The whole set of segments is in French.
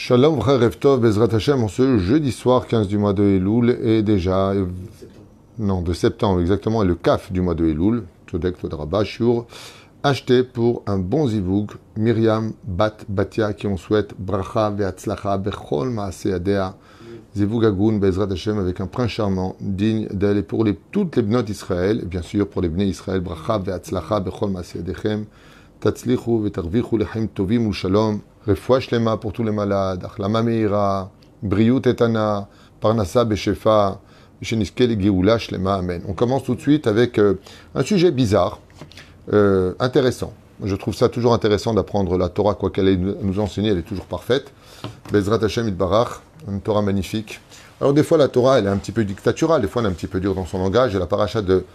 Shalom Tov Bezrat Hashem en ce jeudi soir 15 du mois de Elul et déjà non de septembre exactement et le kaf du mois de Elul Todek Todraba Shur acheté pour un bon zivoug Myriam Bat Batia qui on souhaite bracha ve'atzlacha bechol maase adea zivoug agun Bezrat Hashem avec un prince charmant digne d'elle et pour toutes les bnotes Israël et bien sûr pour les bnei Israël bracha ve'atzlacha bechol maase adechem tatzlichu ve'tarvichu lechem tovim shalom Refoua Shlema pour tous les malades, Achlama Meira, Briut Etana, Parnassa Beshefa, Sheniske Geoula Shlema, Amen. On commence tout de suite avec euh, un sujet bizarre, euh, intéressant. Je trouve ça toujours intéressant d'apprendre la Torah, quoi qu'elle ait nous enseigner, elle est toujours parfaite. Bezrat Hashem Itbarach, une Torah magnifique. Alors des fois la Torah, elle est un petit peu dictaturale, des fois elle est un petit peu dure dans son langage, et la paracha de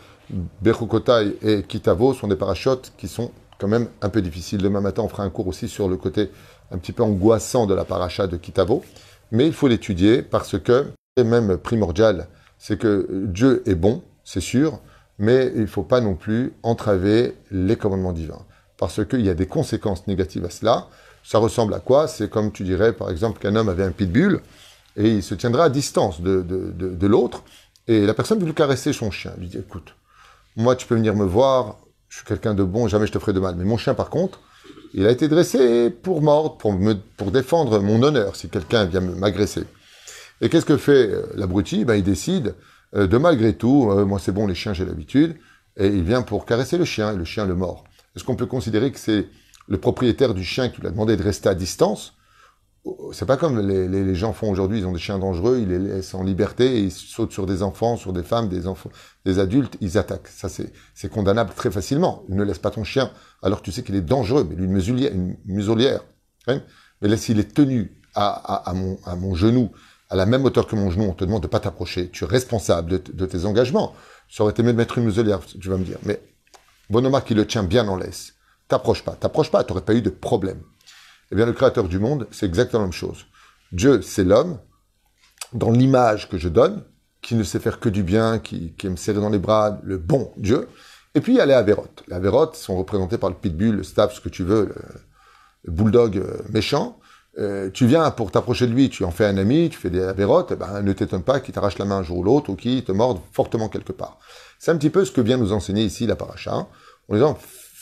Bechukotai et Kitavo sont des parachotes qui sont quand même un peu difficiles. Demain matin, on fera un cours aussi sur le côté un petit peu angoissant de la paracha de Kitavo, mais il faut l'étudier parce que, c'est même primordial, c'est que Dieu est bon, c'est sûr, mais il ne faut pas non plus entraver les commandements divins, parce qu'il y a des conséquences négatives à cela. Ça ressemble à quoi? C'est comme tu dirais, par exemple, qu'un homme avait un pitbull, et il se tiendrait à distance de, de, l'autre, et la personne veut lui caresser son chien. Lui dit, écoute, moi tu peux venir me voir, je suis quelqu'un de bon, jamais je te ferai de mal, mais mon chien par contre, il a été dressé pour mordre, pour, me, pour défendre mon honneur si quelqu'un vient m'agresser. Et qu'est-ce que fait l'abruti? Ben, Il décide euh, de malgré tout, euh, moi c'est bon, les chiens j'ai l'habitude, et il vient pour caresser le chien, et le chien le mord. Est-ce qu'on peut considérer que c'est le propriétaire du chien qui lui a demandé de rester à distance? C'est pas comme les, gens font aujourd'hui, ils ont des chiens dangereux, ils les laissent en liberté ils sautent sur des enfants, sur des femmes, des enfants, des adultes, ils attaquent. Ça, c'est condamnable très facilement. Ne laisse pas ton chien alors tu sais qu'il est dangereux, mais lui, une muselière, une. Hein mais là, s'il est tenu à, mon, genou, à la même hauteur que mon genou, on te demande de pas t'approcher. Tu es responsable de, tes engagements. Ça aurait été mieux de mettre une muselière, tu vas me dire. Mais Bonoma qui le tient bien en laisse. T'approche pas, t'approche pas, t'aurais pas eu de problème. Eh bien, le créateur du monde, c'est exactement la même chose. Dieu, c'est l'homme, dans l'image que je donne, qui ne sait faire que du bien, qui, aime serrer dans les bras le bon Dieu. Et puis, il y a les avérotes. Les avérotes sont représentés par le pitbull, le staff, ce que tu veux, le, bulldog euh, méchant. Euh, tu viens pour t'approcher de lui, tu en fais un ami, tu fais des avérotes, eh ben, ne t'étonne pas qu'il t'arrache la main un jour ou l'autre ou qu'il te morde fortement quelque part. C'est un petit peu ce que vient nous enseigner ici la paracha, en disant,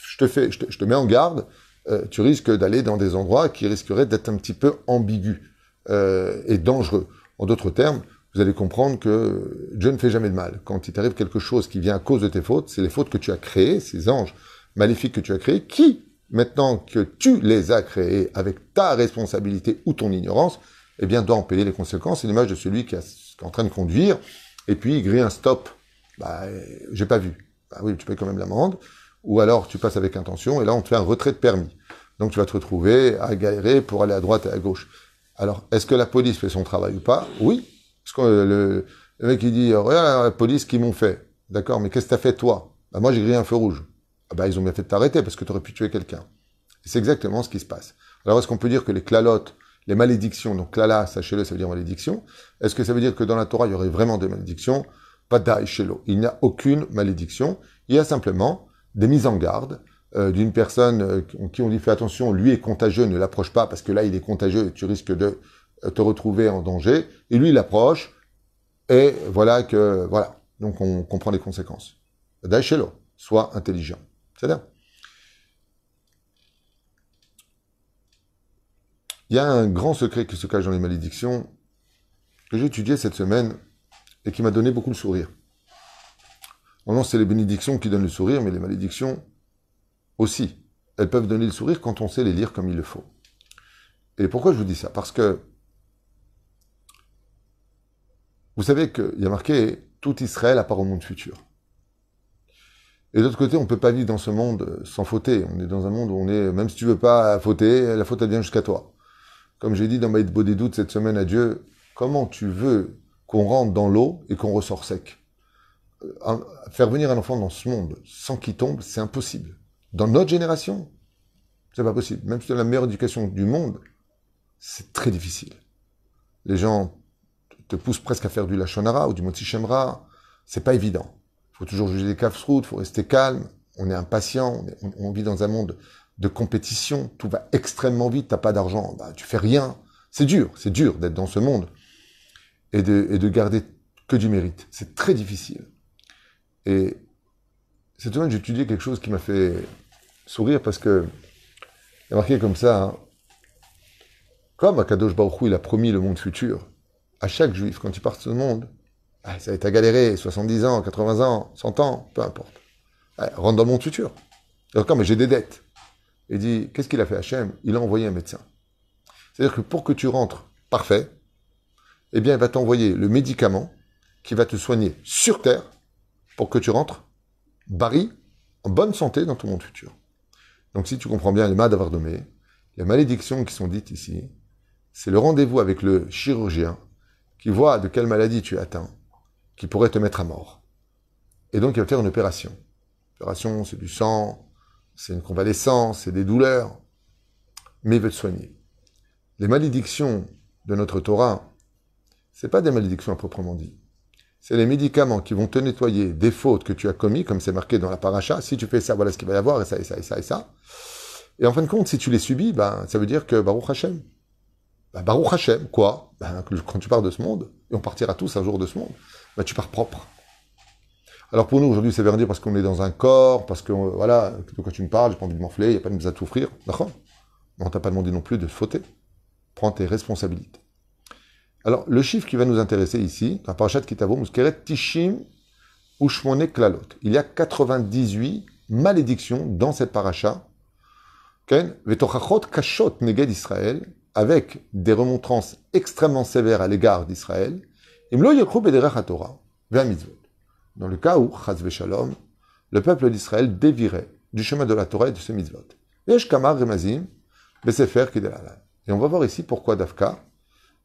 je te, fais, je te mets en garde, euh, tu risques d'aller dans des endroits qui risqueraient d'être un petit peu ambigus euh, et dangereux. En d'autres termes, vous allez comprendre que Dieu ne fait jamais de mal. Quand il t'arrive quelque chose qui vient à cause de tes fautes, c'est les fautes que tu as créées, ces anges maléfiques que tu as créés, qui, maintenant que tu les as créés avec ta responsabilité ou ton ignorance, eh bien, doit en payer les conséquences. C'est l'image de celui qui, est en train de conduire, et puis il grille un stop. Bah, j'ai pas vu. Bah oui, tu payes quand même l'amende ou alors tu passes avec intention, et là on te fait un retrait de permis. Donc tu vas te retrouver à galérer pour aller à droite et à gauche. Alors, est-ce que la police fait son travail ou pas? Oui. Parce que le, le, mec il dit, regarde la police qui m'ont fait. D'accord, mais qu'est-ce que t'as fait toi? Bah, Moi j'ai grillé un feu rouge. Ah bah ils ont bien fait de t'arrêter parce que tu aurais pu tuer quelqu'un. C'est exactement ce qui se passe. Alors est-ce qu'on peut dire que les clalotes, les malédictions, donc klala, sachez-le, ça veut dire malédiction, est-ce que ça veut dire que dans la Torah il y aurait vraiment des malédictions? Pas d'Aïchelo. Il n'y a aucune malédiction. Il y a simplement des mises en garde euh, d'une personne euh, qui on dit fais attention, lui est contagieux, ne l'approche pas parce que là il est contagieux et tu risques de euh, te retrouver en danger. Et lui il approche et voilà que voilà. Donc on comprend les conséquences. Daïchelo, sois intelligent. C'est bien. Il y a un grand secret qui se cache dans les malédictions que j'ai étudié cette semaine et qui m'a donné beaucoup de sourire. Oh non, c'est les bénédictions qui donnent le sourire, mais les malédictions aussi. Elles peuvent donner le sourire quand on sait les lire comme il le faut. Et pourquoi je vous dis ça? Parce que vous savez qu'il y a marqué tout Israël à part au monde futur. Et d'autre côté, on ne peut pas vivre dans ce monde sans fauter. On est dans un monde où on est, même si tu veux pas fauter, la faute elle vient jusqu'à toi. Comme j'ai dit dans Maïd des doutes cette semaine à Dieu, comment tu veux qu'on rentre dans l'eau et qu'on ressort sec? Faire venir un enfant dans ce monde sans qu'il tombe, c'est impossible. Dans notre génération, c'est pas possible. Même si tu as la meilleure éducation du monde, c'est très difficile. Les gens te poussent presque à faire du lachonara ou du moti shemra. C'est pas évident. Il faut toujours juger des il faut rester calme. On est impatient. On, vit dans un monde de compétition. Tout va extrêmement vite. T'as pas d'argent, bah, tu fais rien. C'est dur, c'est dur d'être dans ce monde et de, et de garder que du mérite. C'est très difficile. Et cette semaine, étudié quelque chose qui m'a fait sourire parce que il y a marqué comme ça, hein, comme Baruch Hu, il a promis le monde futur à chaque juif, quand il part de ce monde, ah, ça va être à galérer, 70 ans, 80 ans, 100 ans, peu importe. Ah, rentre dans le monde futur. D'accord, mais j'ai des dettes. Il dit, qu'est-ce qu'il a fait Hachem? Il a envoyé un médecin. C'est-à-dire que pour que tu rentres parfait, eh bien, il va t'envoyer le médicament qui va te soigner sur Terre pour que tu rentres barri, en bonne santé dans ton monde futur. Donc, si tu comprends bien les mal d'avoir nommé, les malédictions qui sont dites ici, c'est le rendez-vous avec le chirurgien qui voit de quelle maladie tu es atteint, qui pourrait te mettre à mort. Et donc, il va faire une opération. L'opération, c'est du sang, c'est une convalescence, c'est des douleurs, mais il veut te soigner. Les malédictions de notre Torah, c'est pas des malédictions à proprement dit. C'est les médicaments qui vont te nettoyer des fautes que tu as commis, comme c'est marqué dans la paracha. Si tu fais ça, voilà ce qu'il va y avoir, et ça, et ça, et ça, et ça. Et en fin de compte, si tu les subis, ben, ça veut dire que Baruch Hashem. Ben, Baruch Hashem, quoi? Ben, Quand tu pars de ce monde, et on partira tous un jour de ce monde, ben, tu pars propre. Alors pour nous, aujourd'hui, veut dire parce qu'on est dans un corps, parce que, voilà, de quoi tu me parles, j'ai pas envie de m'enfler, il n'y a pas de nous à t'offrir. D'accord? On t'a pas demandé non plus de fauter. Prends tes responsabilités. Alors, le chiffre qui va nous intéresser ici, dans Parashat Muskeret Tishim Ushmone Klalot. Il y a 98 malédictions dans cette paracha. Vetochachot Kashot Neged Israël, avec des remontrances extrêmement sévères à l'égard d'Israël. Dans le cas où, le peuple d'Israël dévirait du chemin de la Torah et de ses mitzvot. Et on va voir ici pourquoi Dafka,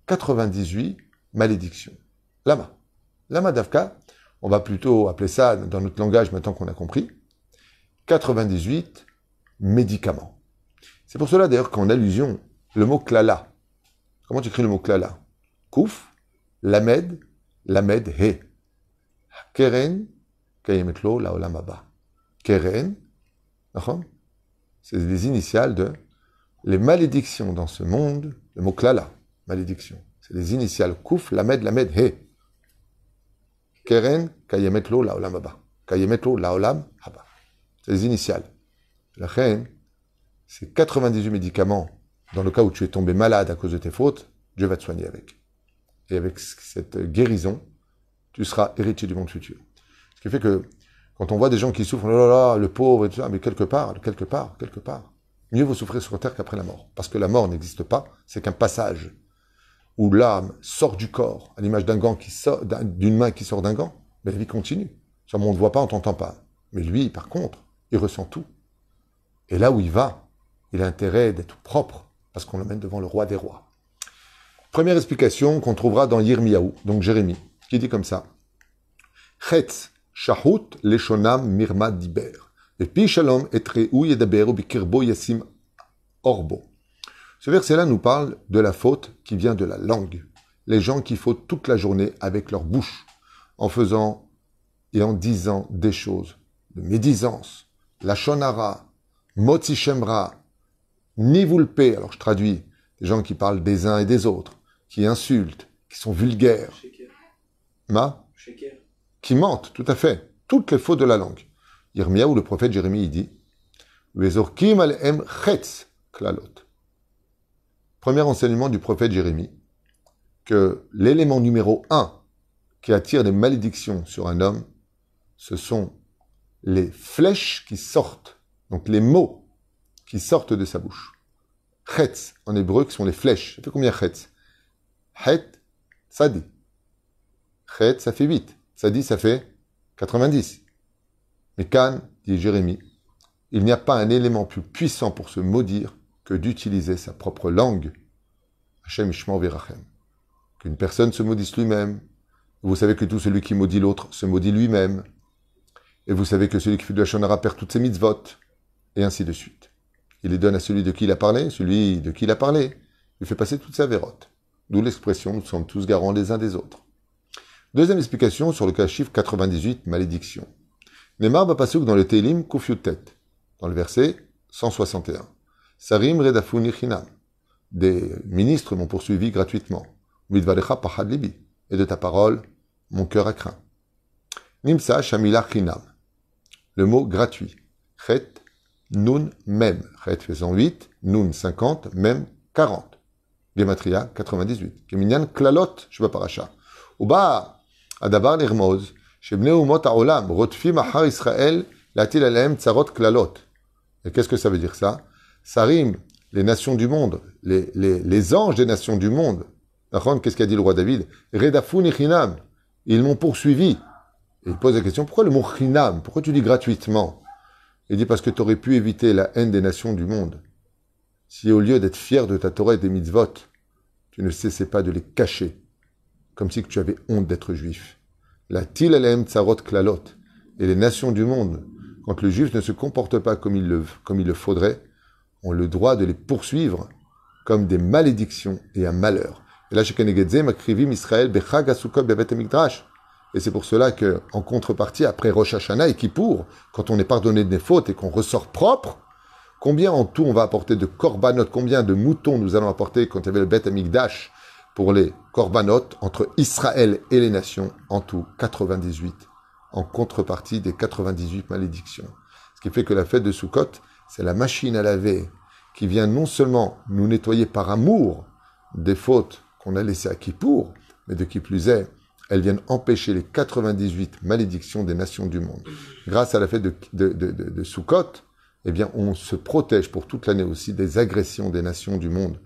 98 malédictions. Lama. Lama Dafka, on va plutôt appeler ça, dans notre langage maintenant qu'on a compris, 98 médicaments. C'est pour cela d'ailleurs qu'en allusion, le mot klala. Comment tu écris le mot klala? Kouf, lamed, lamed, he. Keren, Kayemetlo, Laolam Keren, c'est des initiales de les malédictions dans ce monde, le mot klala, malédiction. C'est des initiales Kouf, Lamed, Lamed, He. Keren, Laolam Laolam Haba. C'est des initiales. La reine, c'est 98 médicaments. Dans le cas où tu es tombé malade à cause de tes fautes, Dieu va te soigner avec. Et avec cette guérison, tu seras héritier du monde futur. Ce qui fait que quand on voit des gens qui souffrent, oh le pauvre et tout ça, mais quelque part, quelque part, quelque part, mieux vaut souffrir sur terre qu'après la mort. Parce que la mort n'existe pas, c'est qu'un passage où l'âme sort du corps, à l'image d'un gant qui sort, d'une main qui sort d'un gant, mais la vie continue. Ça, on ne voit pas, on t'entend pas. Mais lui, par contre, il ressent tout. Et là où il va, il a intérêt d'être propre, parce qu'on le mène devant le roi des rois. Première explication qu'on trouvera dans Yirmiyahu, donc Jérémie qui dit comme ça. Chetz, shahut, leshonam, mirma, diber. Et pi shalom, etreou, yedaber, bikirbo, yasim, orbo. Ce verset-là nous parle de la faute qui vient de la langue. Les gens qui fautent toute la journée avec leur bouche, en faisant et en disant des choses de médisance, la shonara, motzi shemra, nivulpe, alors je traduis, des gens qui parlent des uns et des autres, qui insultent, qui sont vulgaires, Ma? Qui mentent, tout à fait. Toutes les fautes de la langue. Yermia ou le prophète Jérémie, il dit Premier enseignement du prophète Jérémie que l'élément numéro un qui attire des malédictions sur un homme, ce sont les flèches qui sortent, donc les mots qui sortent de sa bouche. Chetz, en hébreu, qui sont les flèches. Ça fait combien chetz? Het, ça dit ça fait 8. Ça dit, ça fait 90. Mais Khan, dit Jérémie, il n'y a pas un élément plus puissant pour se maudire que d'utiliser sa propre langue. Hachem Ishmael Verachem. Qu'une personne se maudisse lui-même. Vous savez que tout celui qui maudit l'autre se maudit lui-même. Et vous savez que celui qui fait de la shonara perd toutes ses mitzvot. Et ainsi de suite. Il les donne à celui de qui il a parlé, celui de qui il a parlé. Il fait passer toute sa vérote. D'où l'expression, nous sommes tous garants les uns des autres. Deuxième explication sur le cas chiffre 98, malédiction. Neymar Bapasuk dans le Télim Kufiutet, dans le verset 161. Sarim Redafuni des ministres m'ont poursuivi gratuitement. Et de ta parole, mon cœur a craint. Nimsa Shamila Chinam. Le mot gratuit. Chet, Nun, Mem. Chet faisant 8, Nun 50, Mem 40. Gematria 98. Keminyan Klalot, Shba Parasha. Uba, Adabar Shebne Umot Haolam, Rotfim Ahar Israël, Latil Alem Tsarot Klalot. Et qu'est-ce que ça veut dire ça? Ça rime les nations du monde, les, les, les anges des nations du monde. Qu'est-ce qu'a dit le roi David? Ils m'ont poursuivi. Et il pose la question, pourquoi le mot chinam? Pourquoi tu dis gratuitement? Il dit parce que tu aurais pu éviter la haine des nations du monde. Si au lieu d'être fier de ta Torah et des mitzvot, tu ne cessais pas de les cacher, comme si tu avais honte d'être juif. La til tsarot klalot. Et les nations du monde, quand le juif ne se comporte pas comme il le, comme il le faudrait, ont le droit de les poursuivre comme des malédictions et un malheur. Et là, Makrivim Israël, Bechag et c'est pour cela que, en contrepartie, après Rosh Hashanah et Kippour, quand on est pardonné des fautes et qu'on ressort propre, combien en tout on va apporter de korbanot, combien de moutons nous allons apporter quand il y avait le Beth Amikdash pour les korbanot entre Israël et les nations, en tout 98, en contrepartie des 98 malédictions. Ce qui fait que la fête de Sukkot, c'est la machine à laver qui vient non seulement nous nettoyer par amour des fautes qu'on a laissées à Kippour, mais de qui plus est, elles viennent empêcher les 98 malédictions des nations du monde. Grâce à la fête de, de, eh bien, on se protège pour toute l'année aussi des agressions des nations du monde.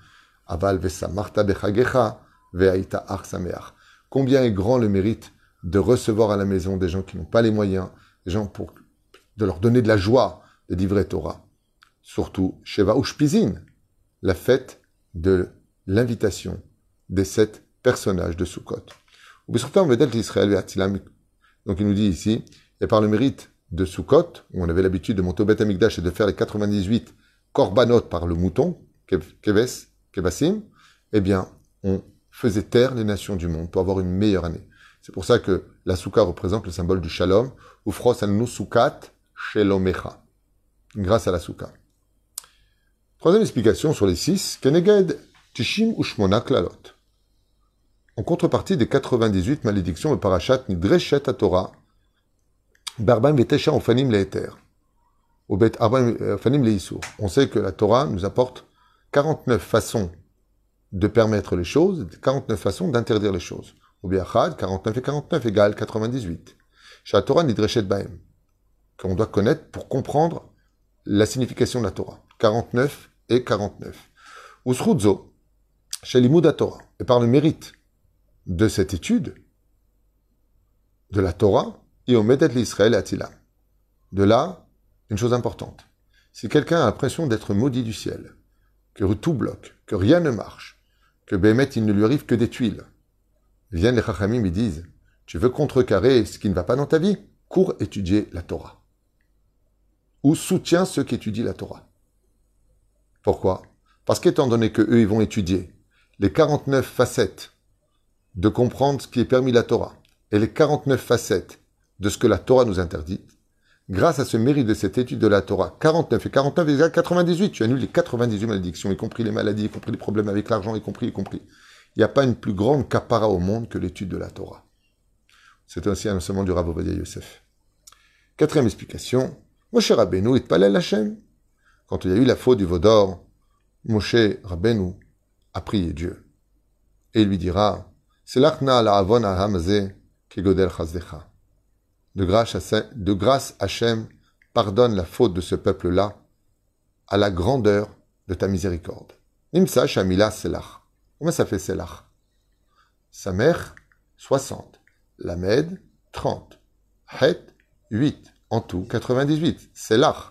Aval vesa marta bechagecha ve'aita arsameach. Combien est grand le mérite de recevoir à la maison des gens qui n'ont pas les moyens, des gens pour de leur donner de la joie de livrer Torah. Surtout Sheva Ushpizin, la fête de l'invitation des sept personnages de Sukkot. Donc il nous dit ici, et par le mérite de Sukkot, où on avait l'habitude de monter au Beth Amikdash et de faire les 98 korbanot par le mouton, keves, kevasim, eh bien, on faisait taire les nations du monde pour avoir une meilleure année. C'est pour ça que la soukha représente le symbole du shalom, ou fros al nusukat shelomecha, grâce à la. Troisième explication sur les six, keneged tishim ushmona klalot. En contrepartie des 98 malédictions, le parachat Nidreshet à Torah, Barban Vetesha Ofanim Leeter, Ofanim Leisur. On sait que la Torah nous apporte 49 façons de permettre les choses, 49 façons d'interdire les choses. Au Biachad, 49 et 49 égale 98. Chez Torah Nidreshet Baem, qu'on doit connaître pour comprendre la signification de la Torah. 49 et 49. Usrudzo, chez Torah, et par le mérite de cette étude de la Torah, et au Medet l'Israël Atilam. De là, une chose importante. Si quelqu'un a l'impression d'être maudit du ciel, que tout bloque, que rien ne marche, que Bémet, il ne lui arrive que des tuiles, viennent les Chachamim et disent, tu veux contrecarrer ce qui ne va pas dans ta vie? Cours étudier la Torah. Ou soutiens ceux qui étudient la Torah. Pourquoi? Parce qu'étant donné que eux, ils vont étudier les 49 facettes de comprendre ce qui est permis la Torah et les 49 facettes de ce que la Torah nous interdit, grâce à ce mérite de cette étude de la Torah, 49 et 49 égale 98, tu annules les 98 malédictions, y compris les maladies, y compris les problèmes avec l'argent, y compris, y compris. Il n'y a pas une plus grande capara au monde que l'étude de la Torah. C'est ainsi un enseignement du Rav Ovadia Yosef. Quatrième explication, Moshe Rabbeinu et Palel Hashem. Quand il y a eu la faute du Vaudor, Moshe Rabbeinu a prié Dieu. Et il lui dira, de grâce, Hachem, pardonne la faute de ce peuple-là à la grandeur de ta miséricorde. Nimsa Shamila Selach. Comment ça fait Selach? Sa mère, 60. Lamed, 30. Het, 8. En tout, 98. Selach.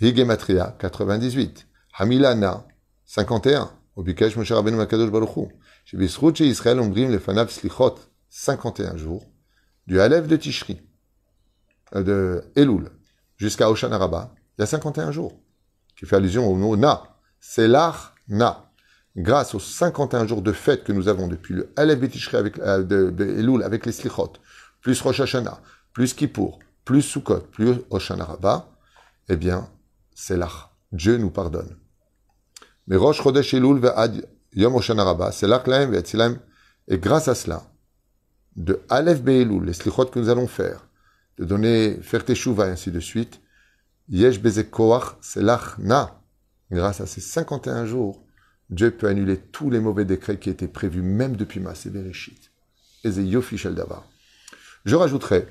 Higematria, 98. Hamilana, 51. Obikesh Moshe Rabbeinu Makadosh Baruch chez Bisrout, Israël, Omrim, les Fanav Slichot, 51 jours, du Halef de Tishri, euh, de Elul, jusqu'à Oshan Araba, il y a 51 jours, qui fait allusion au mot Na. C'est l'Ar Na. Grâce aux 51 jours de fête que nous avons depuis le Halef de Tishri avec, euh, de, Elul avec les Slichot, plus Rosh Hashanah, plus Kippour, plus Sukkot, plus Oshan Araba, eh bien, c'est l'Ar. Dieu nous pardonne. Mais Rosh Chodesh Elul ve'ad Yom Hoshana Rabbah, c'est l'Aklaim ve'etzilaim, et grâce à cela, de Aleph Be'elul, les slichot que nous allons faire, de donner, faire teshuva et ainsi de suite, Yesh Bezekoach, c'est l'Achna. Grâce à ces 51 jours, Dieu peut annuler tous les mauvais décrets qui étaient prévus même depuis ma Bereshit. Et Yofi Davar. Je rajouterai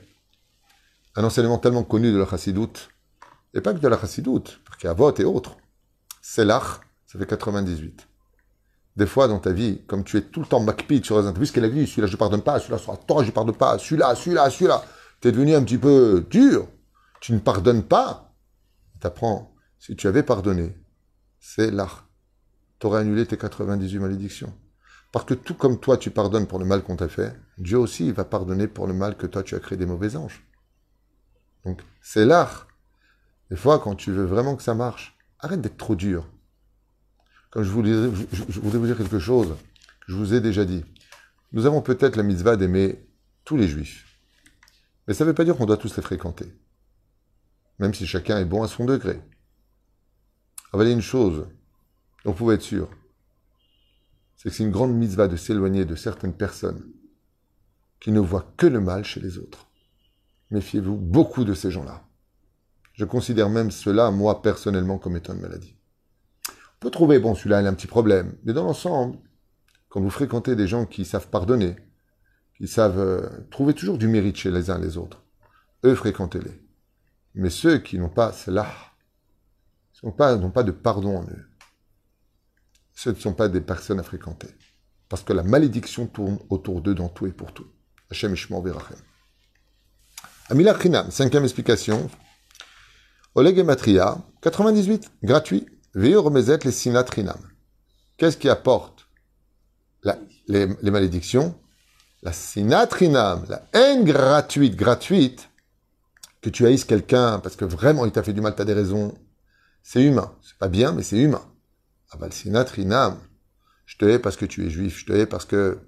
un enseignement tellement connu de la Chassidoute, et pas que de la Chassidoute, parce qu'il y a Vot et autres. C'est l'Ach, ça fait 98. Des fois, dans ta vie, comme tu es tout le temps macpid sur les ce qu'elle a dit, celui-là je ne pardonne pas, celui-là sur la Torah je ne pardonne pas, celui-là, celui-là, celui-là, tu es devenu un petit peu dur, tu ne pardonnes pas. Tu apprends, si tu avais pardonné, c'est l'art. Tu aurais annulé tes 98 malédictions. Parce que tout comme toi, tu pardonnes pour le mal qu'on t'a fait, Dieu aussi va pardonner pour le mal que toi, tu as créé des mauvais anges. Donc, c'est l'art. Des fois, quand tu veux vraiment que ça marche, arrête d'être trop dur. Comme je, voulais, vous dire quelque chose je vous ai déjà dit. Nous avons peut-être la mitzvah d'aimer tous les juifs. Mais ça ne veut pas dire qu'on doit tous les fréquenter. Même si chacun est bon à son degré. Alors, il y a une chose dont vous pouvez être sûr. C'est que c'est une grande mitzvah de s'éloigner de certaines personnes qui ne voient que le mal chez les autres. Méfiez-vous beaucoup de ces gens-là. Je considère même cela, moi, personnellement, comme étant une maladie. On peut trouver, bon, celui-là, il a un petit problème. Mais dans l'ensemble, quand vous fréquentez des gens qui savent pardonner, qui savent euh, trouver toujours du mérite chez les uns les autres, eux, fréquentez-les. Mais ceux qui n'ont pas cela, n'ont pas, de pardon en eux, ce ne sont pas des personnes à fréquenter. Parce que la malédiction tourne autour d'eux dans tout et pour tout. Hachem Ishmael. Amila cinquième explication. Oleg Matria, 98, gratuit. Veo remezet les sinatrinam. Qu'est-ce qui apporte les, malédictions? La sinatrinam, la haine gratuite, gratuite, que tu haïsses quelqu'un parce que vraiment il t'a fait du mal, tu as des raisons. C'est humain. C'est pas bien, mais c'est humain. Aval sinatrinam. Je te hais parce que tu es juif. Je te hais parce que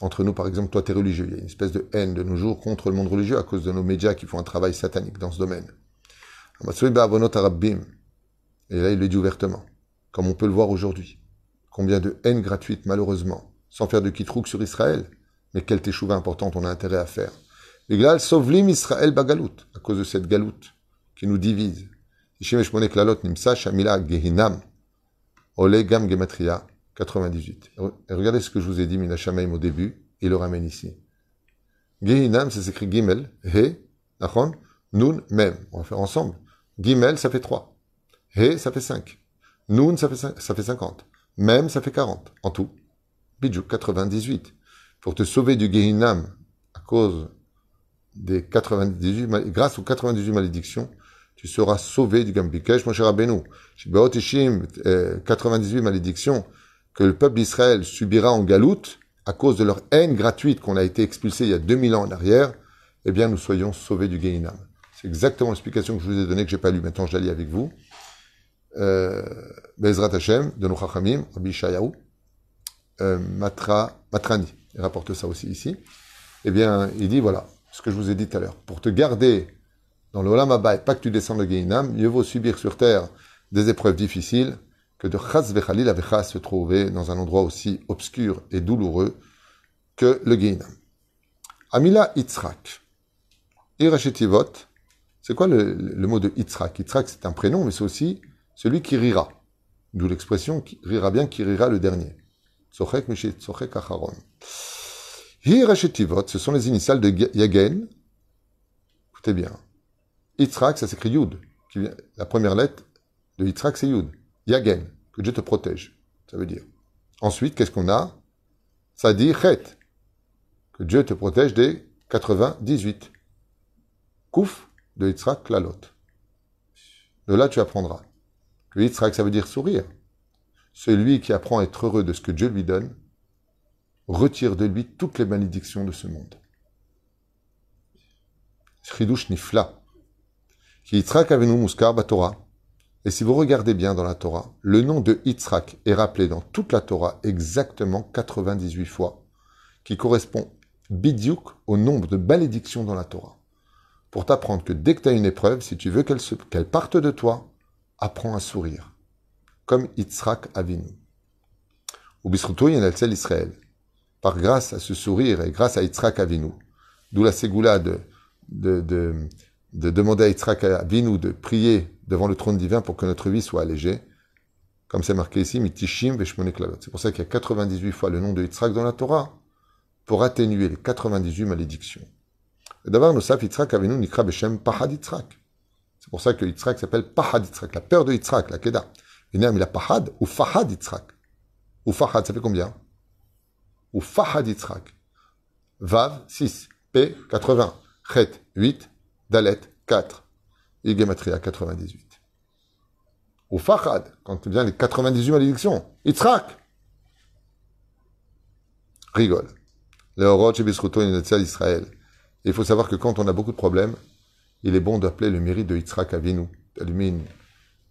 entre nous, par exemple, toi, tu es religieux. Il y a une espèce de haine de nos jours contre le monde religieux à cause de nos médias qui font un travail satanique dans ce domaine. Et là, il le dit ouvertement, comme on peut le voir aujourd'hui. Combien de haine gratuite, malheureusement, sans faire de kitrouk sur Israël. Mais quelle teshuva importante on a intérêt à faire. L'églal sovlim Israël bagalout, à cause de cette galoute qui nous divise. gehinam. Ole gam gematria. 98. Et regardez ce que je vous ai dit, Minashamaim, au début, il le ramène ici. Gehinam, ça s'écrit Gimel, He, Nachon, Nun, Mem. On va faire ensemble. Gimel, ça fait 3. He, ça fait 5. Nun, ça fait, ça fait 50. Mem, ça fait 40. En tout. Bidjou, 98. Pour te sauver du Gehinam, à cause des 98, grâce aux 98 malédictions, tu seras sauvé du Gambikesh, mon cher Abenou. 98 malédictions, que le peuple d'Israël subira en galoute à cause de leur haine gratuite qu'on a été expulsé il y a 2000 ans en arrière, eh bien nous soyons sauvés du Gehinam. Exactement l'explication que je vous ai donnée, que j'ai pas lu, maintenant je la lis avec vous. Euh, Bezrat Hashem, de Chachamim, Rabbi Shayahu, euh, Matra, Matrani, il rapporte ça aussi ici. Eh bien, il dit, voilà, ce que je vous ai dit tout à l'heure. Pour te garder dans le Olam Abba et pas que tu descendes le Gehinam, mieux vaut subir sur terre des épreuves difficiles que de Chaz Vechalil Avecha se trouver dans un endroit aussi obscur et douloureux que le Gehinam. Amila Yitzhak. Irachetivot, c'est quoi le, mot de Yitzhak? Yitzhak, c'est un prénom, mais c'est aussi celui qui rira. D'où l'expression qui rira bien, qui rira le dernier. Tzochek Mishit Tzochek Acharon. Hirachetivot, ce sont les initiales de Yagen. Écoutez bien. Yitzhak, ça s'écrit Yud. la première lettre de Yitzhak, c'est Yud. Yagen, que Dieu te protège, ça veut dire. Ensuite, qu'est-ce qu'on a? Ça dit Chet, que Dieu te protège des 98. Kouf de Yitzhak Lalot. De là, tu apprendras. Le Yitzhak, ça veut dire sourire. Celui qui apprend à être heureux de ce que Dieu lui donne, retire de lui toutes les malédictions de ce monde. Chidush Nifla. Yitzhak avenu Torah. Et si vous regardez bien dans la Torah, le nom de Yitzhak est rappelé dans toute la Torah exactement 98 fois, qui correspond bidiouk au nombre de malédictions dans la Torah. Pour t'apprendre que dès que tu as une épreuve, si tu veux qu'elle parte de toi, apprends à sourire. comme Yitzhak Avinu. Ou Bisruto Yenelzel Israël. Par grâce à ce sourire et grâce à Yitzhak Avinu, d'où la ségoula de, de, de, de demander à Yitzhak Avinu de prier devant le trône divin pour que notre vie soit allégée, comme c'est marqué ici, mitishim veshmonek C'est pour ça qu'il y a 98 fois le nom de Yitzhak dans la Torah, pour atténuer les 98 malédictions. C'est pour ça que Yitzhak s'appelle pahad Yitzhak, la peur de Yitzhak, la keda. Il a pahad ou fahad Yitzhak? Ou fahad, ça fait combien? Ou fahad Yitzhak. Vav, 6. P, 80. Chet, 8. Dalet, 4. Et Gematria, 98 ou Fahad, quand vient les 98 malédictions. Yitzhak Rigole. Le chez Bisruto Il faut savoir que quand on a beaucoup de problèmes, il est bon d'appeler le mérite de Yitzhak Avinu, d'allumer une,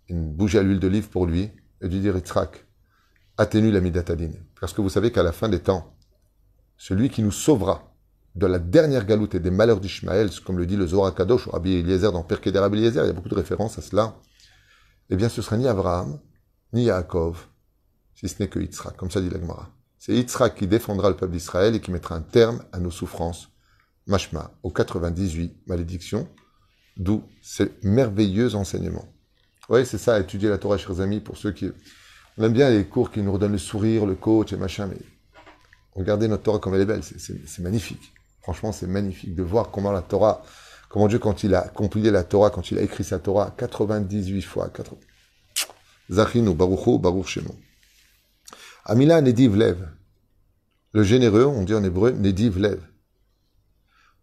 une bougie à l'huile d'olive pour lui et de lui dire Yitzhak, atténue la midatadine. Parce que vous savez qu'à la fin des temps, celui qui nous sauvera de la dernière galoute et des malheurs d'Ishmaël, comme le dit le Zohar Kadosh ou Rabbi Eliezer dans Perkei Rabbi Eliezer, il y a beaucoup de références à cela, eh bien ce sera ni Abraham, ni Yaakov, si ce n'est que Yitzhak, comme ça dit l'Agmara. C'est Yitzhak qui défendra le peuple d'Israël et qui mettra un terme à nos souffrances, mashma, aux 98 malédictions, d'où ces merveilleux enseignements. Oui, c'est ça, étudier la Torah, chers amis, pour ceux qui... On aime bien les cours qui nous redonnent le sourire, le coach et machin, mais regardez notre Torah comme elle est belle, c'est magnifique. Franchement, c'est magnifique de voir comment la Torah Comment Dieu, quand il a compilé la Torah, quand il a écrit sa Torah, 98 fois. 80... Zachinu, Baruchu, Baruch Shemu. Amila Nediv Lev. Le généreux, on dit en hébreu, Nediv Lev.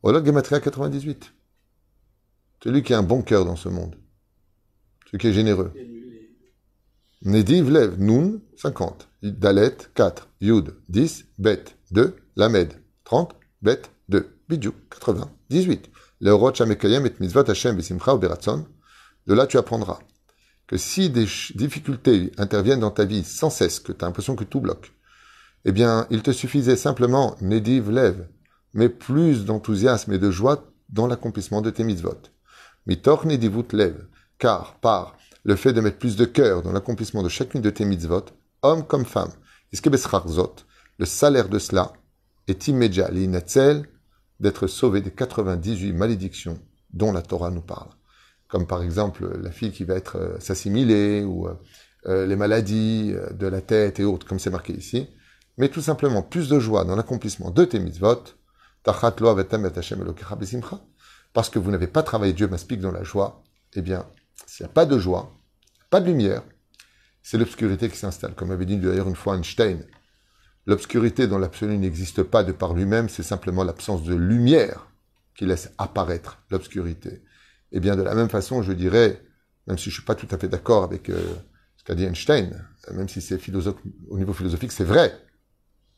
Voilà Gematria 98. Celui qui a un bon cœur dans ce monde. Celui qui est généreux. Nediv Lev, Nun, 50. Dalet, 4. Yud, 10. Bet, 2. Lamed, 30. Bet, 2. Bidju, 80. 18. De là, tu apprendras que si des difficultés interviennent dans ta vie sans cesse, que tu as l'impression que tout bloque, eh bien, il te suffisait simplement, Nediv lève, mais plus d'enthousiasme et de joie dans l'accomplissement de tes mitzvot. Mitor Nedivut lève, car par le fait de mettre plus de cœur dans l'accomplissement de chacune de tes mitzvot, homme comme femme, le salaire de cela est immédiat, l'inatzel, d'être sauvé des 98 malédictions dont la Torah nous parle? Comme par exemple la fille qui va être euh, s'assimiler ou euh, euh, les maladies de la tête et autres, comme c'est marqué ici. Mais tout simplement plus de joie dans l'accomplissement de tes mitzvot, parce que vous n'avez pas travaillé Dieu m'explique dans la joie, eh bien, s'il n'y a pas de joie, pas de lumière, c'est l'obscurité qui s'installe. Comme avait dit d'ailleurs une fois Einstein, L'obscurité dans l'absolu n'existe pas de par lui-même, c'est simplement l'absence de lumière qui laisse apparaître l'obscurité. Eh bien de la même façon, je dirais, même si je ne suis pas tout à fait d'accord avec euh, ce qu'a dit Einstein, même si c'est au niveau philosophique, c'est vrai,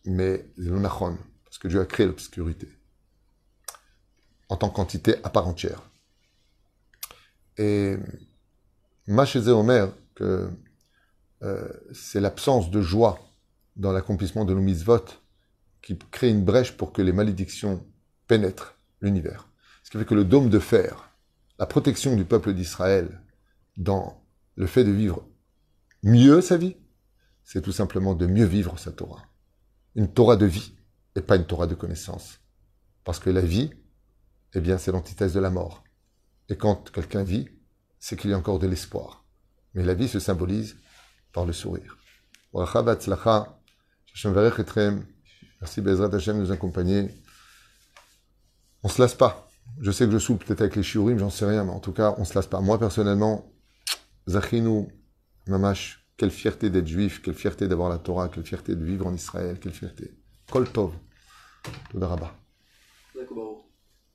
mais c'est parce que Dieu a créé l'obscurité en tant qu'entité à part entière. Et Machezé Omer, que euh, c'est l'absence de joie dans l'accomplissement de nos mitzvot qui crée une brèche pour que les malédictions pénètrent l'univers. Ce qui fait que le dôme de fer, la protection du peuple d'Israël dans le fait de vivre mieux sa vie, c'est tout simplement de mieux vivre sa Torah. Une Torah de vie et pas une Torah de connaissance. Parce que la vie, eh bien, c'est l'antithèse de la mort. Et quand quelqu'un vit, c'est qu'il y a encore de l'espoir. Mais la vie se symbolise par le sourire. Merci Bezrat Hashem de nous accompagner. On se lasse pas. Je sais que je saoule peut-être avec les shiurim, j'en sais rien, mais en tout cas, on se lasse pas. Moi, personnellement, Zachinu, Mamash, quelle fierté d'être juif, quelle fierté d'avoir la Torah, quelle fierté de vivre en Israël, quelle fierté. Kol Tov. D'accord.